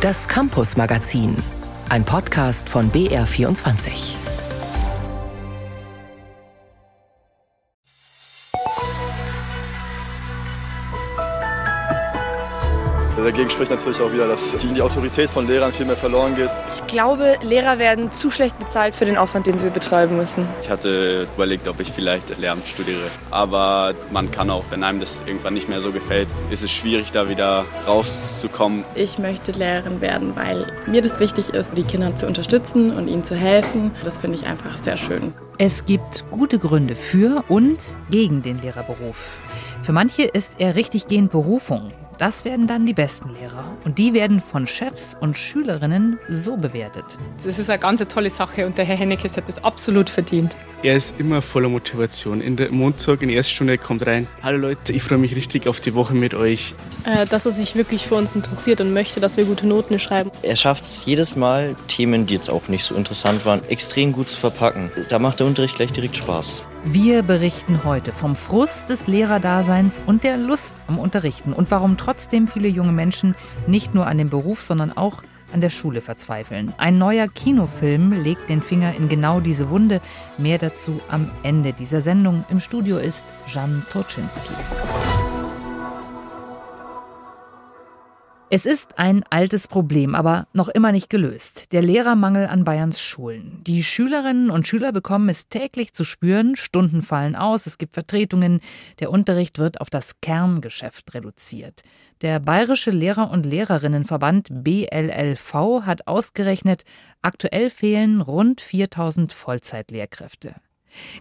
Das Campus Magazin, ein Podcast von BR24. Dagegen spricht natürlich auch wieder, dass die Autorität von Lehrern viel mehr verloren geht. Ich glaube, Lehrer werden zu schlecht bezahlt für den Aufwand, den sie betreiben müssen. Ich hatte überlegt, ob ich vielleicht Lehramt studiere. Aber man kann auch, wenn einem das irgendwann nicht mehr so gefällt, ist es schwierig, da wieder rauszukommen. Ich möchte Lehrerin werden, weil mir das wichtig ist, die Kinder zu unterstützen und ihnen zu helfen. Das finde ich einfach sehr schön. Es gibt gute Gründe für und gegen den Lehrerberuf. Für manche ist er richtig gehend Berufung. Das werden dann die besten Lehrer. Und die werden von Chefs und Schülerinnen so bewertet. Das ist eine ganz tolle Sache und der Herr Hennekes hat das absolut verdient. Er ist immer voller Motivation. In der Montag, in der ersten Stunde, kommt rein. Hallo Leute, ich freue mich richtig auf die Woche mit euch. Äh, dass er sich wirklich für uns interessiert und möchte, dass wir gute Noten schreiben. Er schafft es jedes Mal, Themen, die jetzt auch nicht so interessant waren, extrem gut zu verpacken. Da macht der Unterricht gleich direkt Spaß. Wir berichten heute vom Frust des Lehrerdaseins und der Lust am Unterrichten und warum trotzdem viele junge Menschen nicht nur an dem Beruf, sondern auch an der Schule verzweifeln. Ein neuer Kinofilm legt den Finger in genau diese Wunde. Mehr dazu am Ende dieser Sendung. Im Studio ist Jan Toczynski. Es ist ein altes Problem, aber noch immer nicht gelöst. Der Lehrermangel an Bayerns Schulen. Die Schülerinnen und Schüler bekommen es täglich zu spüren, Stunden fallen aus, es gibt Vertretungen, der Unterricht wird auf das Kerngeschäft reduziert. Der Bayerische Lehrer- und Lehrerinnenverband BLLV hat ausgerechnet, aktuell fehlen rund 4000 Vollzeitlehrkräfte.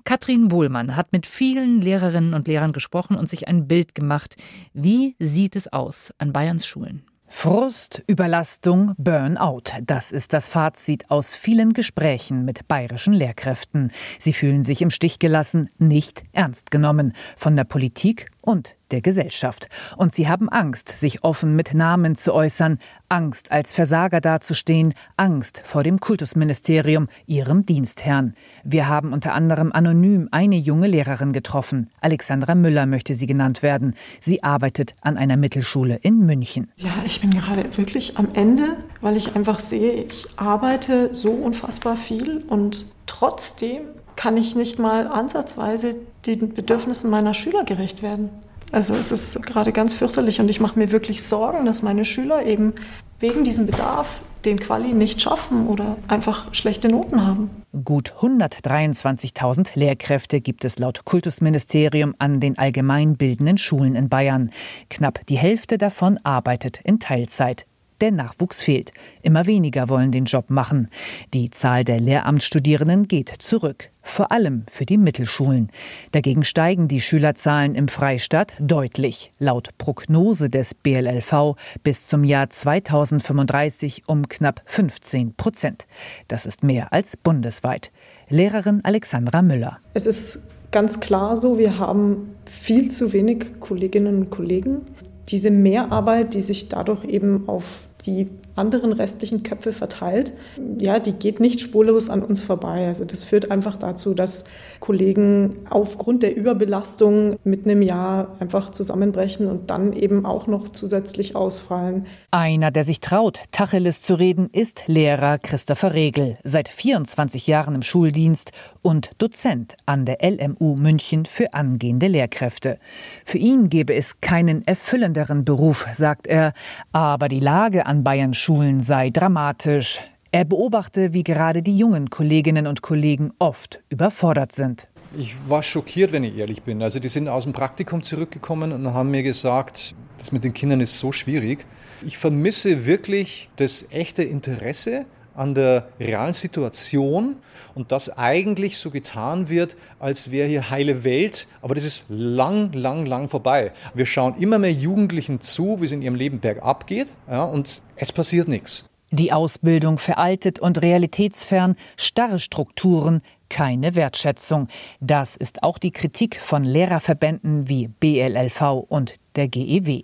Katrin Bohlmann hat mit vielen Lehrerinnen und Lehrern gesprochen und sich ein Bild gemacht. Wie sieht es aus an Bayerns Schulen? Frust, Überlastung, Burnout. Das ist das Fazit aus vielen Gesprächen mit bayerischen Lehrkräften. Sie fühlen sich im Stich gelassen, nicht ernst genommen. Von der Politik und der Gesellschaft. Und sie haben Angst, sich offen mit Namen zu äußern, Angst, als Versager dazustehen, Angst vor dem Kultusministerium, ihrem Dienstherrn. Wir haben unter anderem anonym eine junge Lehrerin getroffen. Alexandra Müller möchte sie genannt werden. Sie arbeitet an einer Mittelschule in München. Ja, ich bin gerade wirklich am Ende, weil ich einfach sehe, ich arbeite so unfassbar viel und trotzdem kann ich nicht mal ansatzweise den Bedürfnissen meiner Schüler gerecht werden. Also es ist gerade ganz fürchterlich und ich mache mir wirklich Sorgen, dass meine Schüler eben wegen diesem Bedarf den Quali nicht schaffen oder einfach schlechte Noten haben. Gut 123.000 Lehrkräfte gibt es laut Kultusministerium an den allgemeinbildenden Schulen in Bayern. Knapp die Hälfte davon arbeitet in Teilzeit. Der Nachwuchs fehlt. Immer weniger wollen den Job machen. Die Zahl der Lehramtsstudierenden geht zurück, vor allem für die Mittelschulen. Dagegen steigen die Schülerzahlen im Freistaat deutlich, laut Prognose des BLLV bis zum Jahr 2035 um knapp 15 Prozent. Das ist mehr als bundesweit. Lehrerin Alexandra Müller. Es ist ganz klar so, wir haben viel zu wenig Kolleginnen und Kollegen. Diese Mehrarbeit, die sich dadurch eben auf die anderen restlichen Köpfe verteilt, ja, die geht nicht spurlos an uns vorbei. Also das führt einfach dazu, dass Kollegen aufgrund der Überbelastung mit einem Jahr einfach zusammenbrechen und dann eben auch noch zusätzlich ausfallen. Einer, der sich traut, Tacheles zu reden, ist Lehrer Christopher Regel, seit 24 Jahren im Schuldienst und Dozent an der LMU München für angehende Lehrkräfte. Für ihn gäbe es keinen erfüllenderen Beruf, sagt er, aber die Lage an Bayern Schulen sei dramatisch. Er beobachte, wie gerade die jungen Kolleginnen und Kollegen oft überfordert sind. Ich war schockiert, wenn ich ehrlich bin. Also die sind aus dem Praktikum zurückgekommen und haben mir gesagt, das mit den Kindern ist so schwierig. Ich vermisse wirklich das echte Interesse an der realen Situation und dass eigentlich so getan wird, als wäre hier heile Welt, aber das ist lang, lang, lang vorbei. Wir schauen immer mehr Jugendlichen zu, wie es in ihrem Leben bergab geht ja, und es passiert nichts. Die Ausbildung veraltet und realitätsfern, starre Strukturen, keine Wertschätzung. Das ist auch die Kritik von Lehrerverbänden wie BLLV und der GEW.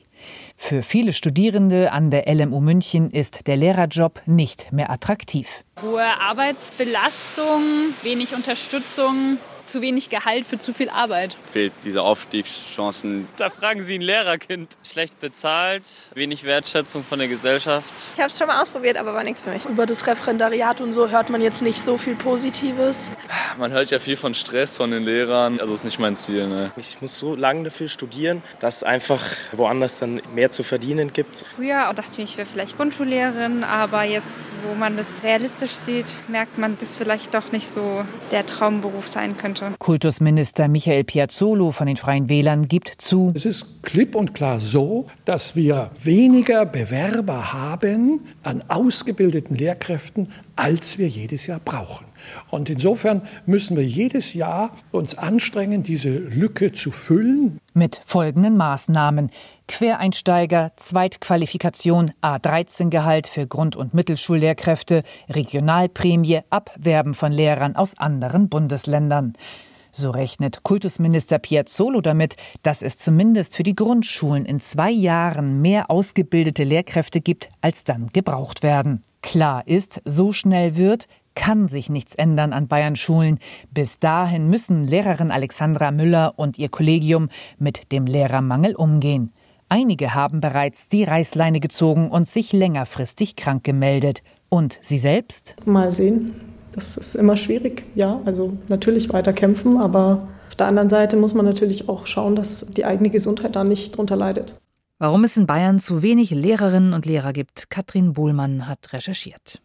Für viele Studierende an der LMU München ist der Lehrerjob nicht mehr attraktiv. Hohe Arbeitsbelastung, wenig Unterstützung. Zu wenig Gehalt für zu viel Arbeit. Fehlt diese Aufstiegschancen. Da fragen Sie ein Lehrerkind. Schlecht bezahlt, wenig Wertschätzung von der Gesellschaft. Ich habe es schon mal ausprobiert, aber war nichts für mich. Über das Referendariat und so hört man jetzt nicht so viel Positives. Man hört ja viel von Stress von den Lehrern. Also ist nicht mein Ziel. Ne? Ich muss so lange dafür studieren, dass es einfach woanders dann mehr zu verdienen gibt. Früher dachte ich mir, ich wäre vielleicht Grundschullehrerin, aber jetzt, wo man das realistisch sieht, merkt man, dass vielleicht doch nicht so der Traumberuf sein könnte. Kultusminister Michael Piazzolo von den Freien Wählern gibt zu. Es ist klipp und klar so, dass wir weniger Bewerber haben an ausgebildeten Lehrkräften, als wir jedes Jahr brauchen. Und insofern müssen wir jedes Jahr uns anstrengen, diese Lücke zu füllen. Mit folgenden Maßnahmen. Quereinsteiger, Zweitqualifikation, A13-Gehalt für Grund- und Mittelschullehrkräfte, Regionalprämie, Abwerben von Lehrern aus anderen Bundesländern. So rechnet Kultusminister Piazzolo damit, dass es zumindest für die Grundschulen in zwei Jahren mehr ausgebildete Lehrkräfte gibt, als dann gebraucht werden. Klar ist, so schnell wird, kann sich nichts ändern an Bayern Schulen. Bis dahin müssen Lehrerin Alexandra Müller und ihr Kollegium mit dem Lehrermangel umgehen. Einige haben bereits die Reißleine gezogen und sich längerfristig krank gemeldet. Und Sie selbst? Mal sehen. Das ist immer schwierig. Ja, also natürlich weiter kämpfen, aber auf der anderen Seite muss man natürlich auch schauen, dass die eigene Gesundheit da nicht drunter leidet. Warum es in Bayern zu wenig Lehrerinnen und Lehrer gibt, Katrin Bohlmann hat recherchiert.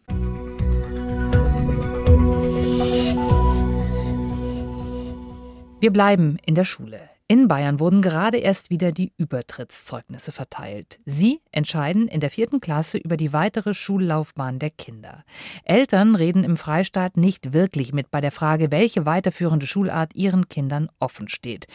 Wir bleiben in der Schule. In Bayern wurden gerade erst wieder die Übertrittszeugnisse verteilt. Sie entscheiden in der vierten Klasse über die weitere Schullaufbahn der Kinder. Eltern reden im Freistaat nicht wirklich mit bei der Frage, welche weiterführende Schulart ihren Kindern offen steht.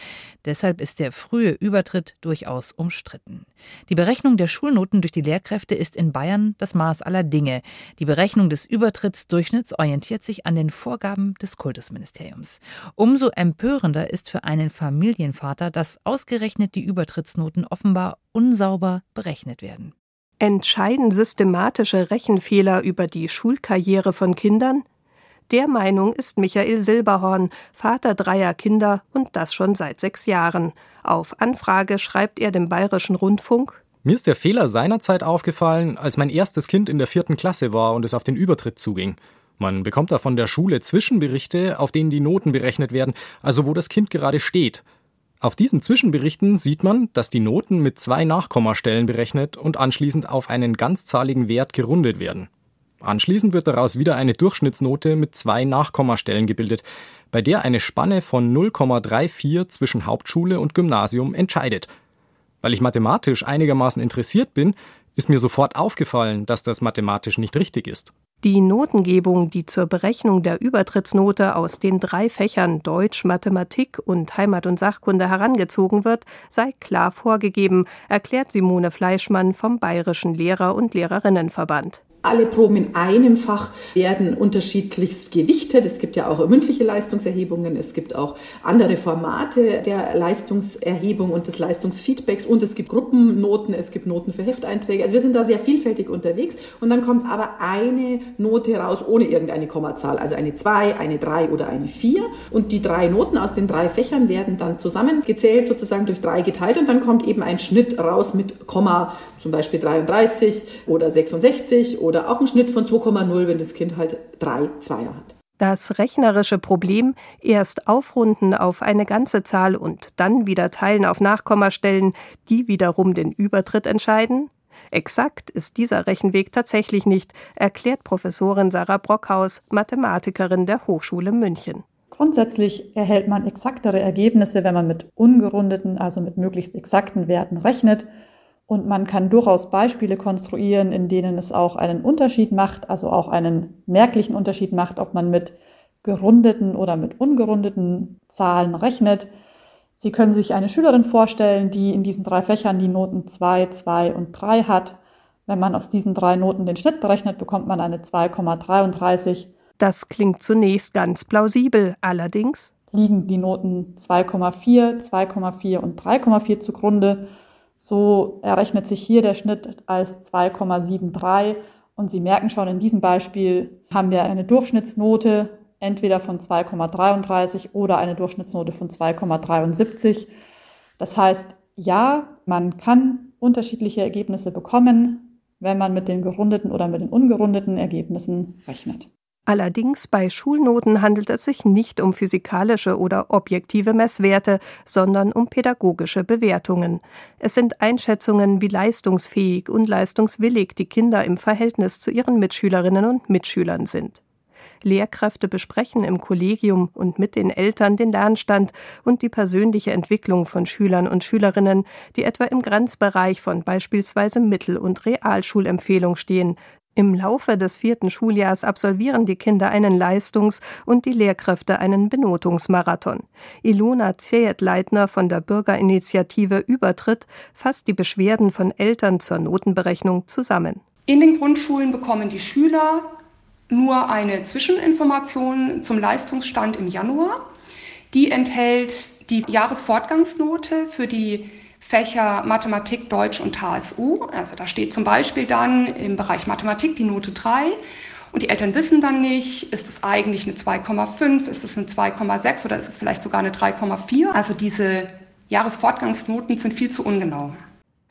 Deshalb ist der frühe Übertritt durchaus umstritten. Die Berechnung der Schulnoten durch die Lehrkräfte ist in Bayern das Maß aller Dinge. Die Berechnung des Übertrittsdurchschnitts orientiert sich an den Vorgaben des Kultusministeriums. Umso empörender ist für einen Familienvater, Vater, dass ausgerechnet die Übertrittsnoten offenbar unsauber berechnet werden. Entscheiden systematische Rechenfehler über die Schulkarriere von Kindern? Der Meinung ist Michael Silberhorn, Vater dreier Kinder und das schon seit sechs Jahren. Auf Anfrage schreibt er dem Bayerischen Rundfunk Mir ist der Fehler seinerzeit aufgefallen, als mein erstes Kind in der vierten Klasse war und es auf den Übertritt zuging. Man bekommt da von der Schule Zwischenberichte, auf denen die Noten berechnet werden, also wo das Kind gerade steht. Auf diesen Zwischenberichten sieht man, dass die Noten mit zwei Nachkommastellen berechnet und anschließend auf einen ganzzahligen Wert gerundet werden. Anschließend wird daraus wieder eine Durchschnittsnote mit zwei Nachkommastellen gebildet, bei der eine Spanne von 0,34 zwischen Hauptschule und Gymnasium entscheidet. Weil ich mathematisch einigermaßen interessiert bin, ist mir sofort aufgefallen, dass das mathematisch nicht richtig ist. Die Notengebung, die zur Berechnung der Übertrittsnote aus den drei Fächern Deutsch, Mathematik und Heimat- und Sachkunde herangezogen wird, sei klar vorgegeben, erklärt Simone Fleischmann vom Bayerischen Lehrer- und Lehrerinnenverband. Alle Proben in einem Fach werden unterschiedlichst gewichtet. Es gibt ja auch mündliche Leistungserhebungen, es gibt auch andere Formate der Leistungserhebung und des Leistungsfeedbacks und es gibt Gruppennoten, es gibt Noten für Hefteinträge. Also wir sind da sehr vielfältig unterwegs und dann kommt aber eine Note raus ohne irgendeine Kommazahl, also eine 2, eine 3 oder eine 4 und die drei Noten aus den drei Fächern werden dann zusammengezählt, sozusagen durch drei geteilt und dann kommt eben ein Schnitt raus mit Komma, zum Beispiel 33 oder 66 oder oder auch ein Schnitt von 2,0, wenn das Kind halt drei Zweier hat. Das rechnerische Problem erst aufrunden auf eine ganze Zahl und dann wieder teilen auf Nachkommastellen, die wiederum den Übertritt entscheiden? Exakt ist dieser Rechenweg tatsächlich nicht, erklärt Professorin Sarah Brockhaus, Mathematikerin der Hochschule München. Grundsätzlich erhält man exaktere Ergebnisse, wenn man mit ungerundeten, also mit möglichst exakten Werten rechnet. Und man kann durchaus Beispiele konstruieren, in denen es auch einen Unterschied macht, also auch einen merklichen Unterschied macht, ob man mit gerundeten oder mit ungerundeten Zahlen rechnet. Sie können sich eine Schülerin vorstellen, die in diesen drei Fächern die Noten 2, 2 und 3 hat. Wenn man aus diesen drei Noten den Schnitt berechnet, bekommt man eine 2,33. Das klingt zunächst ganz plausibel, allerdings liegen die Noten 2,4, 2,4 und 3,4 zugrunde so errechnet sich hier der Schnitt als 2,73 und Sie merken schon, in diesem Beispiel haben wir eine Durchschnittsnote entweder von 2,33 oder eine Durchschnittsnote von 2,73. Das heißt, ja, man kann unterschiedliche Ergebnisse bekommen, wenn man mit den gerundeten oder mit den ungerundeten Ergebnissen rechnet. Allerdings bei Schulnoten handelt es sich nicht um physikalische oder objektive Messwerte, sondern um pädagogische Bewertungen. Es sind Einschätzungen, wie leistungsfähig und leistungswillig die Kinder im Verhältnis zu ihren Mitschülerinnen und Mitschülern sind. Lehrkräfte besprechen im Kollegium und mit den Eltern den Lernstand und die persönliche Entwicklung von Schülern und Schülerinnen, die etwa im Grenzbereich von beispielsweise Mittel- und Realschulempfehlung stehen, im Laufe des vierten Schuljahrs absolvieren die Kinder einen Leistungs- und die Lehrkräfte einen Benotungsmarathon. Ilona Ziehet-Leitner von der Bürgerinitiative Übertritt fasst die Beschwerden von Eltern zur Notenberechnung zusammen. In den Grundschulen bekommen die Schüler nur eine Zwischeninformation zum Leistungsstand im Januar. Die enthält die Jahresfortgangsnote für die Fächer Mathematik, Deutsch und HSU. Also da steht zum Beispiel dann im Bereich Mathematik die Note 3 und die Eltern wissen dann nicht, ist es eigentlich eine 2,5, ist es eine 2,6 oder ist es vielleicht sogar eine 3,4. Also diese Jahresfortgangsnoten sind viel zu ungenau.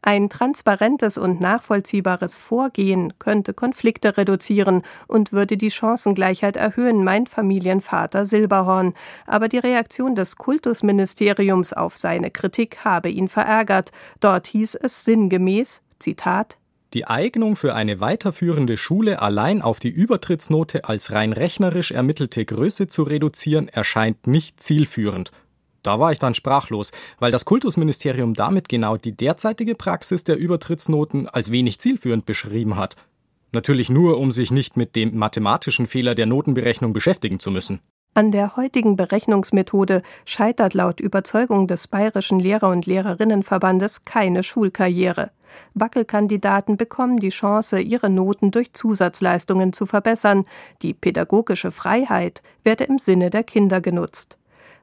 Ein transparentes und nachvollziehbares Vorgehen könnte Konflikte reduzieren und würde die Chancengleichheit erhöhen, meint Familienvater Silberhorn. Aber die Reaktion des Kultusministeriums auf seine Kritik habe ihn verärgert. Dort hieß es sinngemäß, Zitat, die Eignung für eine weiterführende Schule allein auf die Übertrittsnote als rein rechnerisch ermittelte Größe zu reduzieren, erscheint nicht zielführend. Da war ich dann sprachlos, weil das Kultusministerium damit genau die derzeitige Praxis der Übertrittsnoten als wenig zielführend beschrieben hat. Natürlich nur, um sich nicht mit dem mathematischen Fehler der Notenberechnung beschäftigen zu müssen. An der heutigen Berechnungsmethode scheitert laut Überzeugung des Bayerischen Lehrer- und Lehrerinnenverbandes keine Schulkarriere. Wackelkandidaten bekommen die Chance, ihre Noten durch Zusatzleistungen zu verbessern. Die pädagogische Freiheit werde im Sinne der Kinder genutzt.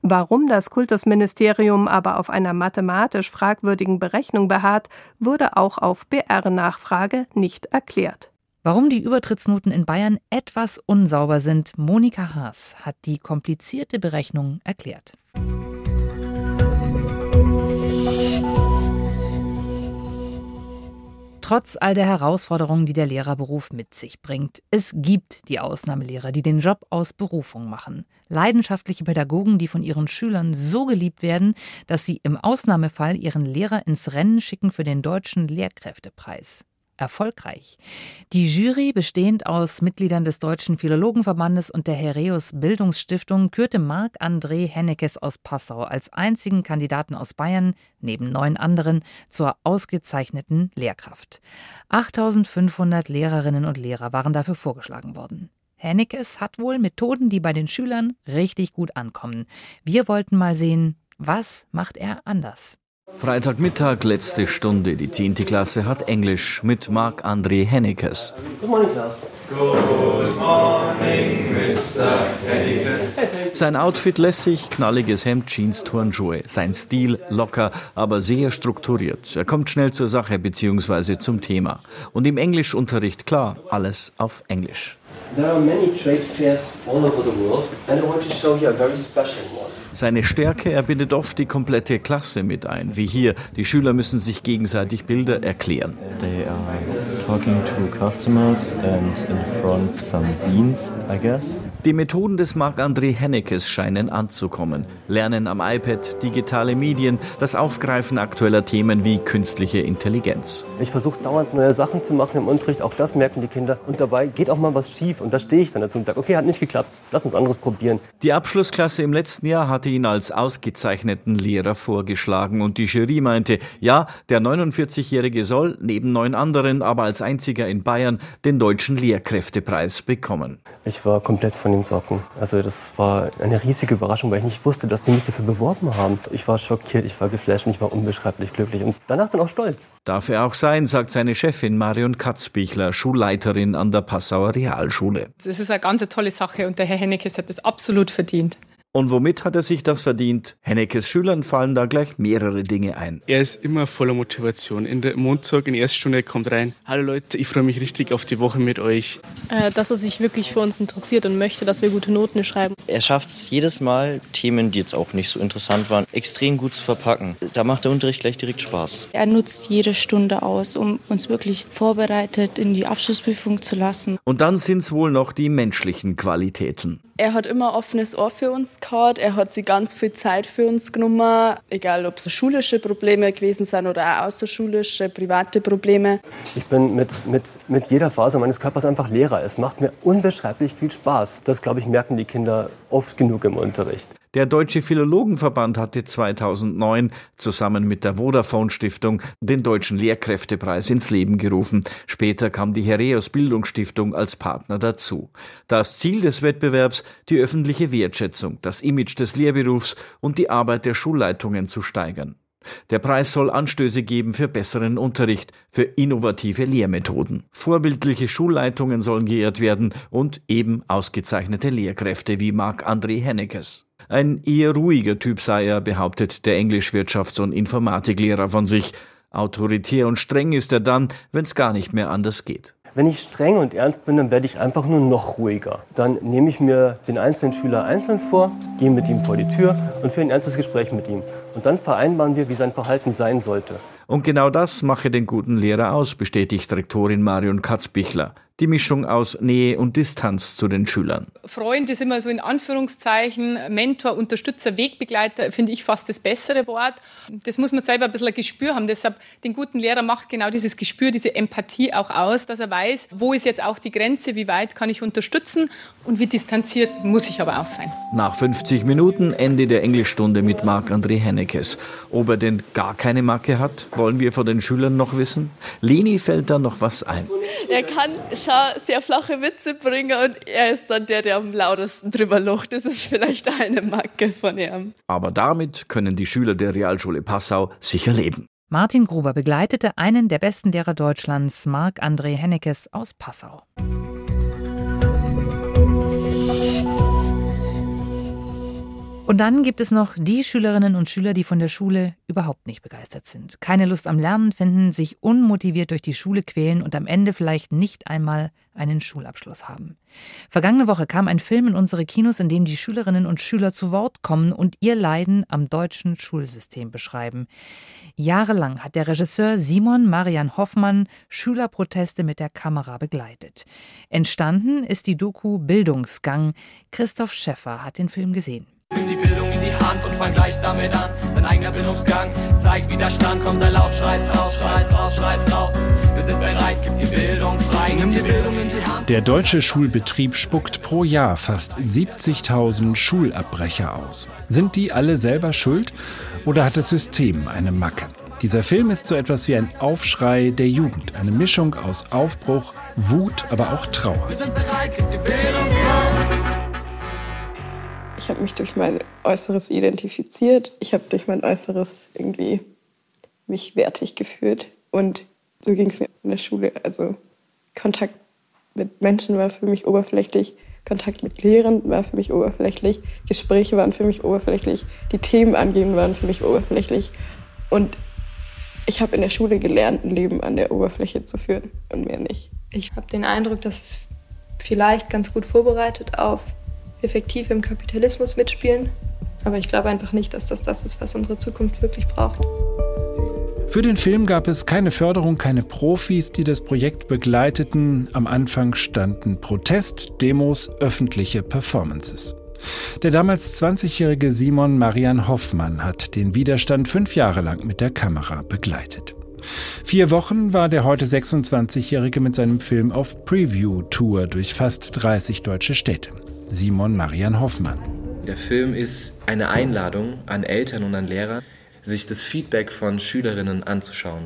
Warum das Kultusministerium aber auf einer mathematisch fragwürdigen Berechnung beharrt, wurde auch auf BR-Nachfrage nicht erklärt. Warum die Übertrittsnoten in Bayern etwas unsauber sind, Monika Haas hat die komplizierte Berechnung erklärt. Trotz all der Herausforderungen, die der Lehrerberuf mit sich bringt. Es gibt die Ausnahmelehrer, die den Job aus Berufung machen. Leidenschaftliche Pädagogen, die von ihren Schülern so geliebt werden, dass sie im Ausnahmefall ihren Lehrer ins Rennen schicken für den deutschen Lehrkräftepreis erfolgreich. Die Jury, bestehend aus Mitgliedern des Deutschen Philologenverbandes und der Hereus Bildungsstiftung, kürte Marc-André Hennekes aus Passau als einzigen Kandidaten aus Bayern, neben neun anderen, zur ausgezeichneten Lehrkraft. 8500 Lehrerinnen und Lehrer waren dafür vorgeschlagen worden. Hennekes hat wohl Methoden, die bei den Schülern richtig gut ankommen. Wir wollten mal sehen, was macht er anders? Freitagmittag, letzte Stunde. Die 10. Klasse hat Englisch mit Marc-André Hennekes. Good morning, class. Good morning, Mr. Hennekes. Sein Outfit lässig, knalliges Hemd, Jeans, Turnschuhe. Sein Stil locker, aber sehr strukturiert. Er kommt schnell zur Sache bzw. zum Thema. Und im Englischunterricht klar, alles auf Englisch. There are many trade fairs all over the world and I want to show you a very special one. Seine Stärke, er bindet oft die komplette Klasse mit ein, wie hier. Die Schüler müssen sich gegenseitig Bilder erklären. They are talking to customers and in front some beans, I guess. Die Methoden des Marc-André Hennekes scheinen anzukommen. Lernen am iPad, digitale Medien, das Aufgreifen aktueller Themen wie künstliche Intelligenz. Ich versuche dauernd neue Sachen zu machen im Unterricht, auch das merken die Kinder. Und dabei geht auch mal was schief und da stehe ich dann dazu und sage, okay, hat nicht geklappt, lass uns anderes probieren. Die Abschlussklasse im letzten Jahr hatte ihn als ausgezeichneten Lehrer vorgeschlagen und die Jury meinte, ja, der 49-Jährige soll, neben neun anderen, aber als einziger in Bayern, den deutschen Lehrkräftepreis bekommen. Ich war komplett von den Socken. Also das war eine riesige Überraschung, weil ich nicht wusste, dass die mich dafür beworben haben. Ich war schockiert, ich war geflasht und ich war unbeschreiblich glücklich und danach dann auch stolz. Darf er auch sein, sagt seine Chefin Marion Katzbichler, Schulleiterin an der Passauer Realschule. Es ist eine ganz tolle Sache und der Herr Hennekes hat das absolut verdient. Und womit hat er sich das verdient? Hennekes Schülern fallen da gleich mehrere Dinge ein. Er ist immer voller Motivation. In der Montag in der ersten Stunde kommt rein. Hallo Leute, ich freue mich richtig auf die Woche mit euch. Äh, dass er sich wirklich für uns interessiert und möchte, dass wir gute Noten schreiben. Er schafft es jedes Mal, Themen, die jetzt auch nicht so interessant waren, extrem gut zu verpacken. Da macht der Unterricht gleich direkt Spaß. Er nutzt jede Stunde aus, um uns wirklich vorbereitet in die Abschlussprüfung zu lassen. Und dann sind es wohl noch die menschlichen Qualitäten. Er hat immer offenes Ohr für uns gehabt. Er hat sich ganz viel Zeit für uns genommen. Egal, ob es schulische Probleme gewesen sind oder auch außerschulische, private Probleme. Ich bin mit, mit, mit jeder Phase meines Körpers einfach Lehrer. Es macht mir unbeschreiblich viel Spaß. Das, glaube ich, merken die Kinder oft genug im Unterricht. Der Deutsche Philologenverband hatte 2009 zusammen mit der Vodafone Stiftung den Deutschen Lehrkräftepreis ins Leben gerufen. Später kam die Hereus Bildungsstiftung als Partner dazu. Das Ziel des Wettbewerbs, die öffentliche Wertschätzung, das Image des Lehrberufs und die Arbeit der Schulleitungen zu steigern. Der Preis soll Anstöße geben für besseren Unterricht, für innovative Lehrmethoden. Vorbildliche Schulleitungen sollen geehrt werden und eben ausgezeichnete Lehrkräfte wie Marc-André Hennekes. Ein eher ruhiger Typ sei er, behauptet der Englischwirtschafts- und Informatiklehrer von sich. Autoritär und streng ist er dann, wenn es gar nicht mehr anders geht. Wenn ich streng und ernst bin, dann werde ich einfach nur noch ruhiger. Dann nehme ich mir den einzelnen Schüler einzeln vor, gehe mit ihm vor die Tür und führe ein ernstes Gespräch mit ihm. Und dann vereinbaren wir, wie sein Verhalten sein sollte. Und genau das mache den guten Lehrer aus, bestätigt Rektorin Marion Katzbichler die Mischung aus Nähe und Distanz zu den Schülern. Freund ist immer so in Anführungszeichen, Mentor, Unterstützer, Wegbegleiter, finde ich fast das bessere Wort. Das muss man selber ein bisschen ein Gespür haben. Deshalb, den guten Lehrer macht genau dieses Gespür, diese Empathie auch aus, dass er weiß, wo ist jetzt auch die Grenze, wie weit kann ich unterstützen und wie distanziert muss ich aber auch sein. Nach 50 Minuten Ende der Englischstunde mit Marc-André Hennekes. Ob er denn gar keine Macke hat, wollen wir von den Schülern noch wissen. Leni fällt da noch was ein. Er kann schon sehr flache Witze bringen und er ist dann der, der am lautesten drüber lacht. Das ist vielleicht eine Macke von ihm. Aber damit können die Schüler der Realschule Passau sicher leben. Martin Gruber begleitete einen der besten Lehrer Deutschlands, Marc-André Hennekes aus Passau. Und dann gibt es noch die Schülerinnen und Schüler, die von der Schule überhaupt nicht begeistert sind. Keine Lust am Lernen finden, sich unmotiviert durch die Schule quälen und am Ende vielleicht nicht einmal einen Schulabschluss haben. Vergangene Woche kam ein Film in unsere Kinos, in dem die Schülerinnen und Schüler zu Wort kommen und ihr Leiden am deutschen Schulsystem beschreiben. Jahrelang hat der Regisseur Simon Marian Hoffmann Schülerproteste mit der Kamera begleitet. Entstanden ist die Doku Bildungsgang. Christoph Schäffer hat den Film gesehen. Nimm die Bildung in die Hand und fang gleich damit an. Dein eigener Bildungsgang zeigt Widerstand. Komm, sei laut, schrei's raus, schrei's raus, schrei's raus. Wir sind bereit, gib die Bildung frei. Nimm die Bildung in die Hand. Der deutsche Schulbetrieb spuckt pro Jahr fast 70.000 Schulabbrecher aus. Sind die alle selber schuld oder hat das System eine Macke? Dieser Film ist so etwas wie ein Aufschrei der Jugend. Eine Mischung aus Aufbruch, Wut, aber auch Trauer. Wir sind bereit, gib die Bildung frei. Ich habe mich durch mein Äußeres identifiziert. Ich habe durch mein Äußeres irgendwie mich wertig gefühlt. Und so ging es mir in der Schule. Also Kontakt mit Menschen war für mich oberflächlich. Kontakt mit Lehrern war für mich oberflächlich. Gespräche waren für mich oberflächlich. Die Themen angehen waren für mich oberflächlich. Und ich habe in der Schule gelernt, ein Leben an der Oberfläche zu führen und mehr nicht. Ich habe den Eindruck, dass es vielleicht ganz gut vorbereitet auf effektiv im Kapitalismus mitspielen. Aber ich glaube einfach nicht, dass das das ist, was unsere Zukunft wirklich braucht. Für den Film gab es keine Förderung, keine Profis, die das Projekt begleiteten. Am Anfang standen Protest, Demos, öffentliche Performances. Der damals 20-jährige Simon Marian Hoffmann hat den Widerstand fünf Jahre lang mit der Kamera begleitet. Vier Wochen war der heute 26-Jährige mit seinem Film auf Preview-Tour durch fast 30 deutsche Städte. Simon Marian Hoffmann. Der Film ist eine Einladung an Eltern und an Lehrer, sich das Feedback von Schülerinnen anzuschauen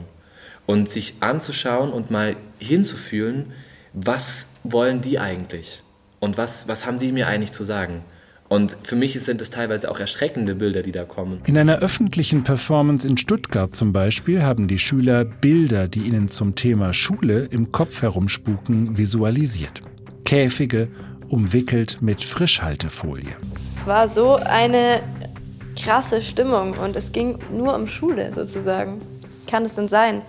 und sich anzuschauen und mal hinzufühlen, was wollen die eigentlich und was, was haben die mir eigentlich zu sagen. Und für mich sind es teilweise auch erschreckende Bilder, die da kommen. In einer öffentlichen Performance in Stuttgart zum Beispiel haben die Schüler Bilder, die ihnen zum Thema Schule im Kopf herumspuken, visualisiert. Käfige, umwickelt mit Frischhaltefolie. Es war so eine krasse Stimmung und es ging nur um Schule sozusagen. Kann es denn sein,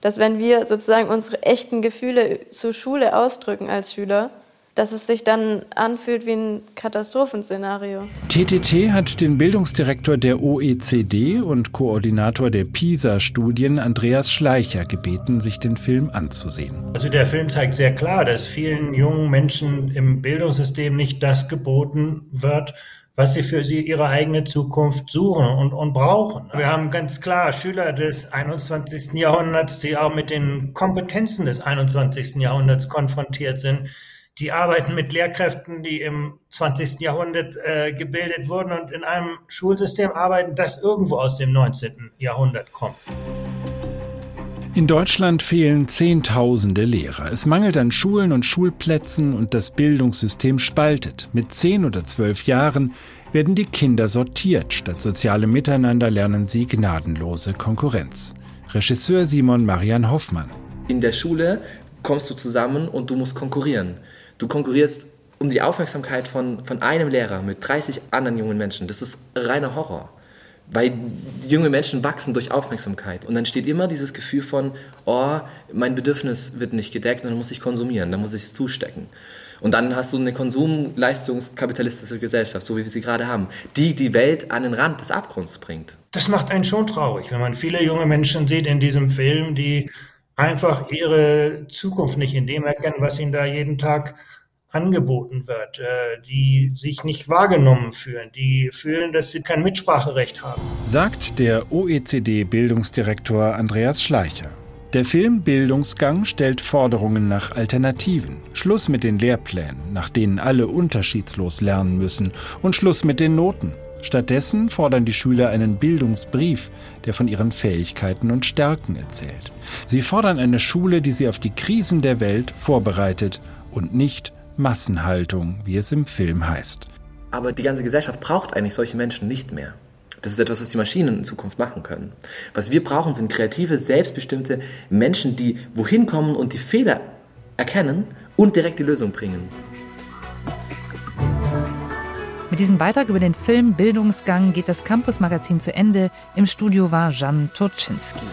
dass wenn wir sozusagen unsere echten Gefühle zur Schule ausdrücken als Schüler, dass es sich dann anfühlt wie ein Katastrophenszenario. TTT hat den Bildungsdirektor der OECD und Koordinator der PISA-Studien Andreas Schleicher gebeten, sich den Film anzusehen. Also der Film zeigt sehr klar, dass vielen jungen Menschen im Bildungssystem nicht das geboten wird, was sie für sie ihre eigene Zukunft suchen und, und brauchen. Wir haben ganz klar Schüler des 21. Jahrhunderts, die auch mit den Kompetenzen des 21. Jahrhunderts konfrontiert sind die arbeiten mit Lehrkräften, die im 20. Jahrhundert äh, gebildet wurden und in einem Schulsystem arbeiten, das irgendwo aus dem 19. Jahrhundert kommt. In Deutschland fehlen Zehntausende Lehrer. Es mangelt an Schulen und Schulplätzen und das Bildungssystem spaltet. Mit zehn oder zwölf Jahren werden die Kinder sortiert. Statt soziale Miteinander lernen sie gnadenlose Konkurrenz. Regisseur Simon Marian Hoffmann. In der Schule kommst du zusammen und du musst konkurrieren. Du konkurrierst um die Aufmerksamkeit von, von einem Lehrer mit 30 anderen jungen Menschen. Das ist reiner Horror. Weil die jungen Menschen wachsen durch Aufmerksamkeit. Und dann steht immer dieses Gefühl von, oh, mein Bedürfnis wird nicht gedeckt und dann muss ich konsumieren, dann muss ich es zustecken. Und dann hast du eine konsumleistungskapitalistische Gesellschaft, so wie wir sie gerade haben, die die Welt an den Rand des Abgrunds bringt. Das macht einen schon traurig, wenn man viele junge Menschen sieht in diesem Film, die einfach ihre Zukunft nicht in dem erkennen, was ihnen da jeden Tag angeboten wird, äh, die sich nicht wahrgenommen fühlen, die fühlen, dass sie kein Mitspracherecht haben. Sagt der OECD-Bildungsdirektor Andreas Schleicher. Der Film Bildungsgang stellt Forderungen nach Alternativen. Schluss mit den Lehrplänen, nach denen alle unterschiedslos lernen müssen, und Schluss mit den Noten. Stattdessen fordern die Schüler einen Bildungsbrief, der von ihren Fähigkeiten und Stärken erzählt. Sie fordern eine Schule, die sie auf die Krisen der Welt vorbereitet und nicht Massenhaltung, wie es im Film heißt. Aber die ganze Gesellschaft braucht eigentlich solche Menschen nicht mehr. Das ist etwas, was die Maschinen in Zukunft machen können. Was wir brauchen, sind kreative, selbstbestimmte Menschen, die wohin kommen und die Fehler erkennen und direkt die Lösung bringen. Mit diesem Beitrag über den Film Bildungsgang geht das Campus Magazin zu Ende. Im Studio war Jan Turczynski.